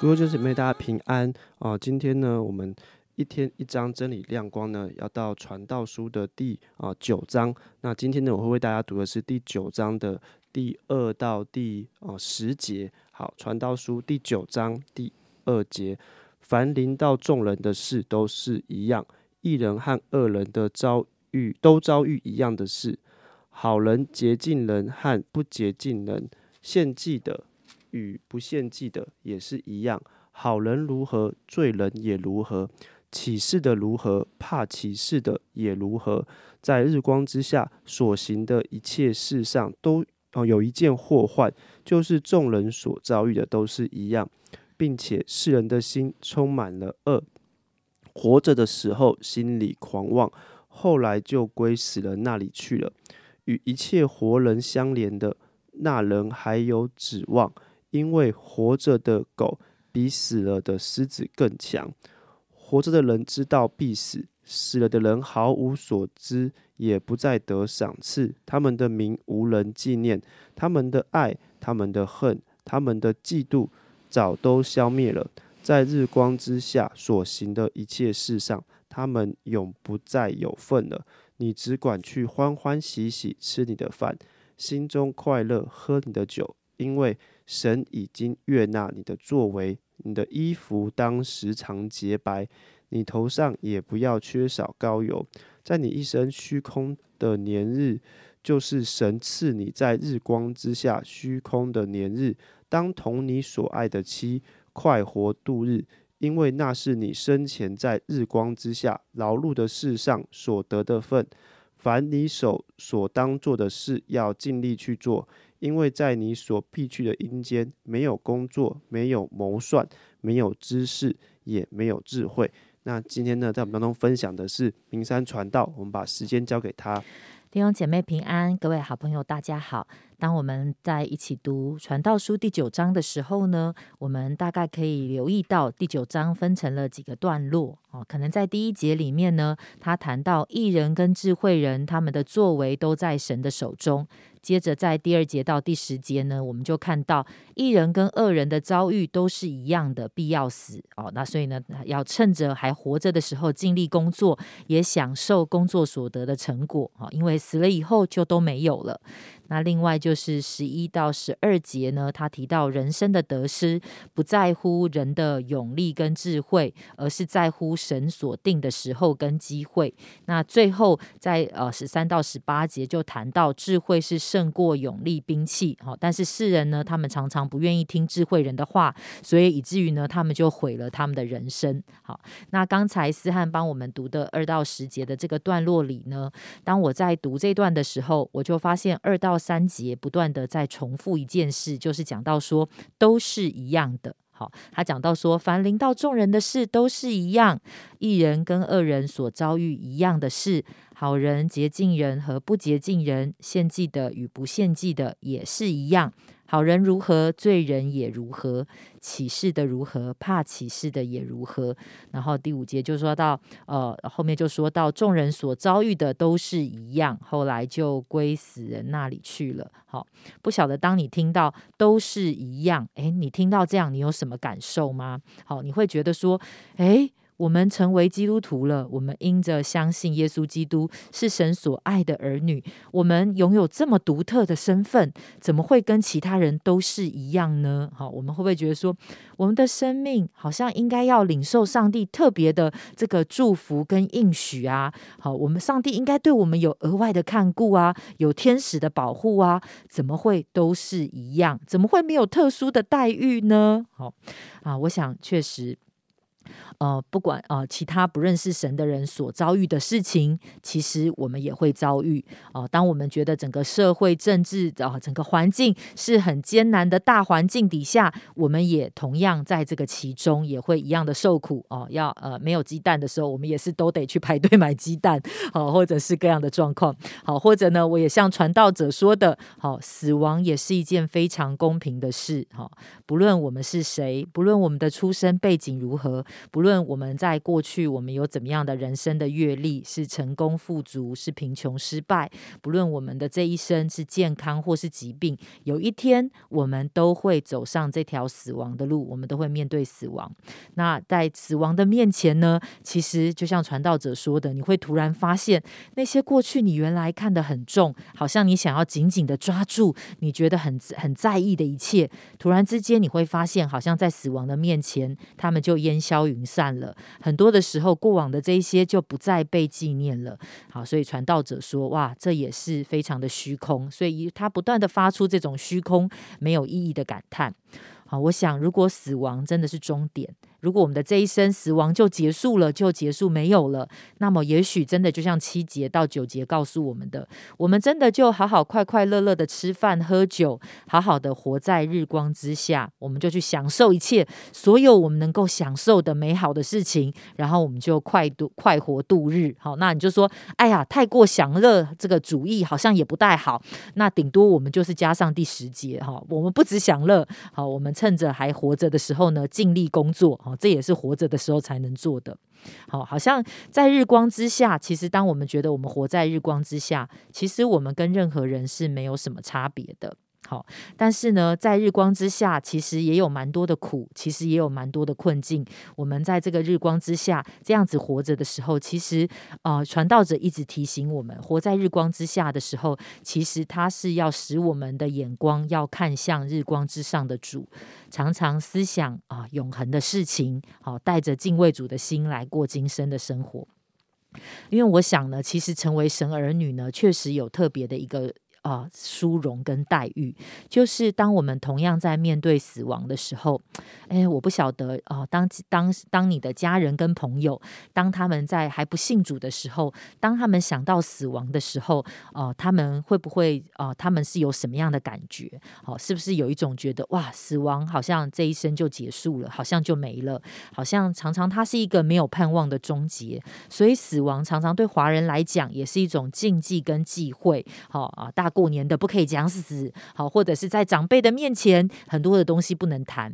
各位弟兄姐妹，大家平安啊！今天呢，我们一天一章真理亮光呢，要到传道书的第啊九章。那今天呢，我会为大家读的是第九章的第二到第啊十节。好，传道书第九章第二节：凡临到众人的事都是一样，一人和二人的遭遇都遭遇一样的事。好人洁净人和不洁净人献祭的。与不献祭的也是一样，好人如何，罪人也如何；启示的如何，怕启示的也如何。在日光之下所行的一切事上，都哦有一件祸患，就是众人所遭遇的都是一样，并且世人的心充满了恶，活着的时候心里狂妄，后来就归死人那里去了。与一切活人相连的那人还有指望。因为活着的狗比死了的狮子更强。活着的人知道必死，死了的人毫无所知，也不再得赏赐。他们的名无人纪念，他们的爱、他们的恨、他们的嫉妒，早都消灭了。在日光之下所行的一切事上，他们永不再有份了。你只管去欢欢喜喜吃你的饭，心中快乐喝你的酒，因为。神已经悦纳你的作为，你的衣服当时常洁白，你头上也不要缺少膏油。在你一生虚空的年日，就是神赐你在日光之下虚空的年日，当同你所爱的妻快活度日，因为那是你生前在日光之下劳碌的事上所得的份。凡你手所当做的事，要尽力去做。因为在你所必去的阴间，没有工作，没有谋算，没有知识，也没有智慧。那今天呢，在我们当中分享的是名山传道，我们把时间交给他。弟兄姐妹平安，各位好朋友大家好。当我们在一起读传道书第九章的时候呢，我们大概可以留意到第九章分成了几个段落哦。可能在第一节里面呢，他谈到艺人跟智慧人他们的作为都在神的手中。接着在第二节到第十节呢，我们就看到一人跟二人的遭遇都是一样的，必要死哦。那所以呢，要趁着还活着的时候尽力工作，也享受工作所得的成果啊，因为死了以后就都没有了。那另外就是十一到十二节呢，他提到人生的得失不在乎人的勇力跟智慧，而是在乎神所定的时候跟机会。那最后在呃十三到十八节就谈到智慧是胜过勇力兵器，好，但是世人呢，他们常常不愿意听智慧人的话，所以以至于呢，他们就毁了他们的人生。好，那刚才思汉帮我们读的二到十节的这个段落里呢，当我在读这段的时候，我就发现二到三节不断的在重复一件事，就是讲到说都是一样的。好，他讲到说，凡临到众人的事都是一样，一人跟二人所遭遇一样的事，好人洁净人和不洁净人，献祭的与不献祭的也是一样。好人如何，罪人也如何；启示的如何，怕启示的也如何。然后第五节就说到，呃，后面就说到众人所遭遇的都是一样，后来就归死人那里去了。好，不晓得当你听到都是一样，诶，你听到这样，你有什么感受吗？好，你会觉得说，诶。我们成为基督徒了，我们因着相信耶稣基督是神所爱的儿女，我们拥有这么独特的身份，怎么会跟其他人都是一样呢？好，我们会不会觉得说，我们的生命好像应该要领受上帝特别的这个祝福跟应许啊？好，我们上帝应该对我们有额外的看顾啊，有天使的保护啊？怎么会都是一样？怎么会没有特殊的待遇呢？好啊，我想确实。呃，不管呃其他不认识神的人所遭遇的事情，其实我们也会遭遇。哦，当我们觉得整个社会政治啊整个环境是很艰难的大环境底下，我们也同样在这个其中也会一样的受苦。哦，要呃没有鸡蛋的时候，我们也是都得去排队买鸡蛋。好，或者是各样的状况。好，或者呢，我也像传道者说的，好，死亡也是一件非常公平的事。好，不论我们是谁，不论我们的出身背景如何。不论我们在过去我们有怎么样的人生的阅历，是成功富足，是贫穷失败，不论我们的这一生是健康或是疾病，有一天我们都会走上这条死亡的路，我们都会面对死亡。那在死亡的面前呢，其实就像传道者说的，你会突然发现那些过去你原来看得很重，好像你想要紧紧的抓住，你觉得很很在意的一切，突然之间你会发现，好像在死亡的面前，他们就烟消云散了。很多的时候，过往的这些就不再被纪念了。好，所以传道者说，哇，这也是非常的虚空。所以他不断的发出这种虚空、没有意义的感叹。好，我想，如果死亡真的是终点。如果我们的这一生死亡就结束了，就结束没有了，那么也许真的就像七节到九节告诉我们的，我们真的就好好快快乐乐的吃饭喝酒，好好的活在日光之下，我们就去享受一切所有我们能够享受的美好的事情，然后我们就快度快活度日。好，那你就说，哎呀，太过享乐这个主义好像也不太好。那顶多我们就是加上第十节哈，我们不止享乐，好，我们趁着还活着的时候呢，尽力工作。哦，这也是活着的时候才能做的。好，好像在日光之下，其实当我们觉得我们活在日光之下，其实我们跟任何人是没有什么差别的。好，但是呢，在日光之下，其实也有蛮多的苦，其实也有蛮多的困境。我们在这个日光之下这样子活着的时候，其实呃，传道者一直提醒我们，活在日光之下的时候，其实他是要使我们的眼光要看向日光之上的主，常常思想啊永恒的事情，好，带着敬畏主的心来过今生的生活。因为我想呢，其实成为神儿女呢，确实有特别的一个。啊，殊荣跟待遇，就是当我们同样在面对死亡的时候，哎，我不晓得啊，当当当你的家人跟朋友，当他们在还不信主的时候，当他们想到死亡的时候，哦，他们会不会啊？他们是有什么样的感觉？哦，是不是有一种觉得哇，死亡好像这一生就结束了，好像就没了，好像常常它是一个没有盼望的终结，所以死亡常常对华人来讲也是一种禁忌跟忌讳。好啊，大。过年的不可以讲死，好，或者是在长辈的面前，很多的东西不能谈。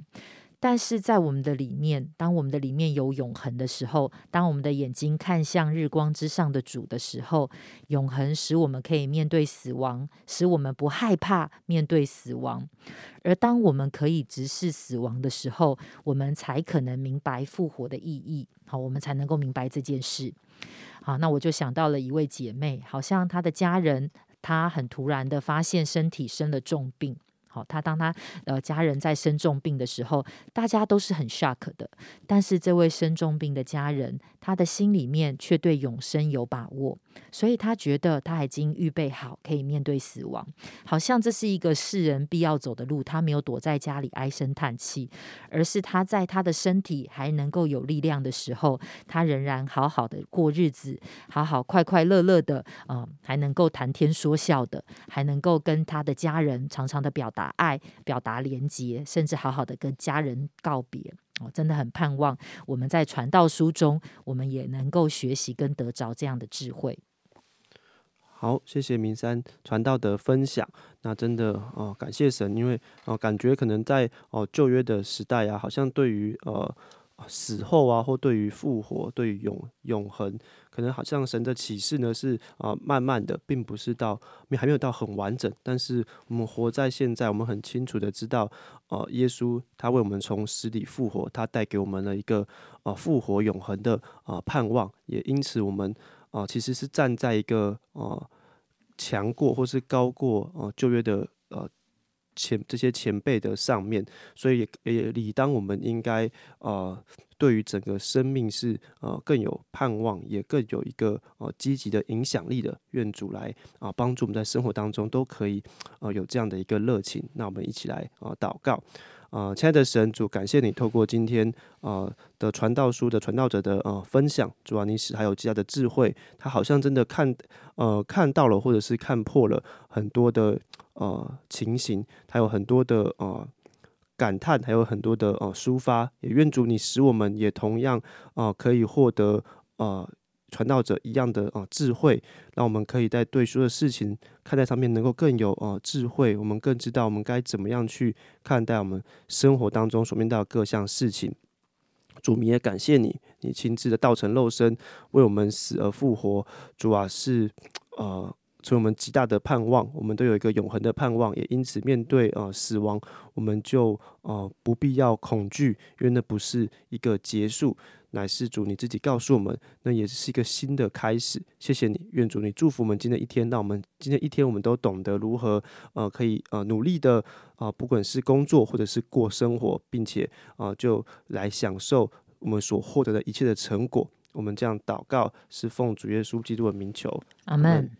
但是在我们的里面，当我们的里面有永恒的时候，当我们的眼睛看向日光之上的主的时候，永恒使我们可以面对死亡，使我们不害怕面对死亡。而当我们可以直视死亡的时候，我们才可能明白复活的意义。好，我们才能够明白这件事。好，那我就想到了一位姐妹，好像她的家人。他很突然的发现身体生了重病。好，他当他呃家人在生重病的时候，大家都是很 shock 的。但是这位生重病的家人，他的心里面却对永生有把握，所以他觉得他已经预备好可以面对死亡，好像这是一个世人必要走的路。他没有躲在家里唉声叹气，而是他在他的身体还能够有力量的时候，他仍然好好的过日子，好好快快乐乐的啊，还能够谈天说笑的，还能够跟他的家人常常的表达。把爱表达连接，甚至好好的跟家人告别哦，真的很盼望我们在传道书中，我们也能够学习跟得着这样的智慧。好，谢谢明山传道的分享。那真的哦，感谢神，因为哦，感觉可能在哦旧约的时代啊，好像对于呃。死后啊，或对于复活、对于永永恒，可能好像神的启示呢是啊，慢慢的，并不是到还没有到很完整。但是我们活在现在，我们很清楚的知道，呃，耶稣他为我们从死里复活，他带给我们了一个呃复活永恒的啊盼望。也因此，我们啊其实是站在一个呃强过或是高过呃旧约的呃。前这些前辈的上面，所以也也理当我们应该呃，对于整个生命是呃更有盼望，也更有一个呃积极的影响力的。愿主来啊帮助我们在生活当中都可以呃有这样的一个热情。那我们一起来啊祷告。啊，亲爱的神主，感谢你透过今天啊的传道书的传道者的呃分享，主啊，你使还有其他的智慧，他好像真的看呃看到了，或者是看破了很多的呃情形，还有很多的呃感叹，还有很多的呃抒发。也愿主你使我们也同样啊可以获得呃。传道者一样的啊智慧，让我们可以在对所有的事情看待上面能够更有啊智慧，我们更知道我们该怎么样去看待我们生活当中所面对的各项事情。主，名也感谢你，你亲自的道成肉身，为我们死而复活。主啊，是呃，成我们极大的盼望。我们都有一个永恒的盼望，也因此面对呃死亡，我们就呃不必要恐惧，因为那不是一个结束，乃是主你自己告诉我们，那也是一个新的开始。谢谢你，愿主你祝福我们今天一天，让我们今天一天我们都懂得如何呃可以呃努力的啊，不管是工作或者是过生活，并且啊就来享受。我们所获得的一切的成果，我们这样祷告，是奉主耶稣基督的名求，阿门。